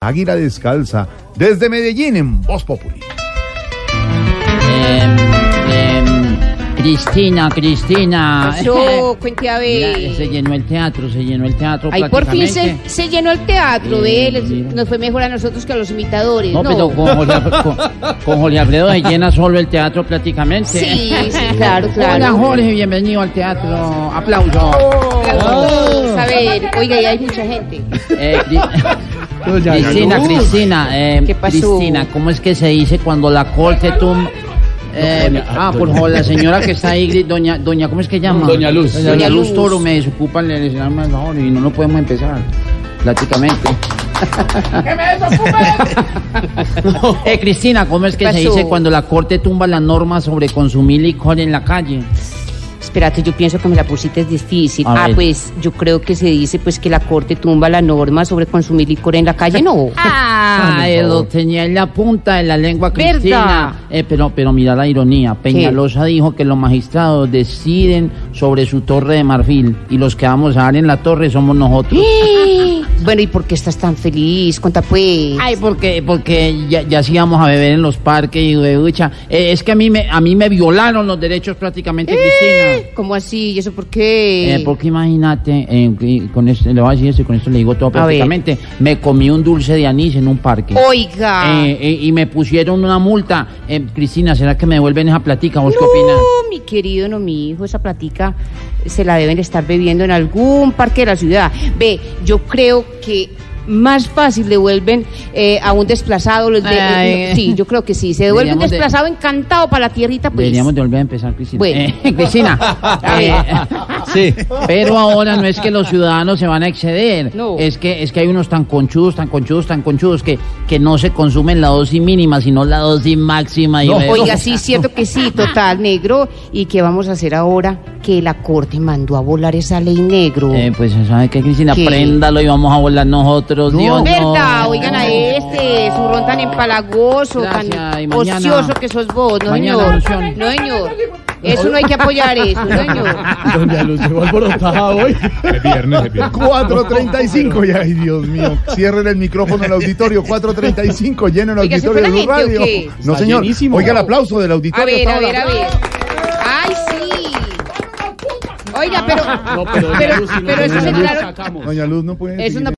Águila Descalza, desde Medellín en Voz Populi. Em, em, Cristina, Cristina. Pasó, cuente a Mira, ver. se llenó el teatro, se llenó el teatro. Ay, por fin se, prácticamente. se llenó el teatro, ve, les- nos fue mejor a nosotros que a los imitadores, No, ¿no? pero con Jorge, Alfredo- con, con Jorge Alfredo se llena solo el teatro prácticamente. Sí, sí, claro, claro. Hola Jorge, bienvenido al teatro. Aplauso. Vamos a ver, oiga, y hay mucha gente. Eh, Cri- Cristina, Cristina, eh, ¿Qué pasó? Cristina, ¿cómo es que se dice cuando la corte tumba? Eh, ah, por favor, la señora que está ahí, doña, doña, ¿cómo es que llama? Doña Luz. Doña, Doña Luz Luz. Toro me desocupa el escenario más ahora y no lo podemos empezar, prácticamente. eh, Cristina, ¿cómo es que se dice cuando la corte tumba la norma sobre consumir licor en la calle? Espérate, yo pienso que me la pusiste es difícil. A ah, ver. pues yo creo que se dice pues que la corte tumba la norma sobre consumir licor en la calle, ¿no? Ah, lo tenía en la punta de la lengua. Cristina. Eh, pero, pero mira la ironía. Peñalosa dijo que los magistrados deciden sobre su torre de marfil y los que vamos a dar en la torre somos nosotros. bueno, ¿y por qué estás tan feliz? Cuenta pues. Ay, porque, porque ya, ya sí íbamos a beber en los parques y de ducha. Eh, es que a mí me, a mí me violaron los derechos prácticamente, Cristina. ¿Cómo así? ¿Y eso por qué? Eh, porque imagínate, eh, con esto, le voy a decir esto y con esto le digo todo prácticamente. Me comí un dulce de anís en un parque. Oiga. Eh, eh, y me pusieron una multa. Eh, Cristina, ¿será que me devuelven esa platica? ¿Vos qué opinas? No, mi querido, no, mi hijo, esa platica se la deben estar bebiendo en algún parque de la ciudad. Ve, yo creo que más fácil devuelven eh, a un desplazado. Los de- Ay. eh, no, sí, yo creo que sí. Se devuelve un de- desplazado encantado para la tierrita, pues. Deberíamos de volver a empezar, Cristina. Bueno. Eh, Cristina, eh, sí. Pero ahora no es que los ciudadanos se van a exceder. No. Es que es que hay unos tan conchudos, tan conchudos, tan conchudos que, que no se consumen la dosis mínima, sino la dosis máxima. Y ve- Oiga, sí, cierto que sí, total, negro. ¿Y qué vamos a hacer ahora? Que la corte mandó a volar esa ley negro. Eh, pues, ¿sabe qué, Cristina? ¿Qué? Préndalo y vamos a volar nosotros. Dios, no. ¿Verdad? Oigan a este, su ron tan empalagoso, Gracias, tan ocioso que sos vos, no mañana señor. No señor. Eso no hay que apoyar eso, señor. Doña Luz llegó alborotada hoy. Es viernes, es viernes. 4.35 y ay Dios mío, cierren el micrófono al auditorio, 4.35, lleno el Oiga, ¿se auditorio fue de Blue gente o Radio. qué? No Está señor, llenísimo. oiga el aplauso del A auditorio. ver, a ver, a ver. Ay, sí. Oiga, pero, No, pero Doña pero, Luz, si no, pero eso Doña es claro. sacamos. Doña Luz no puede seguir no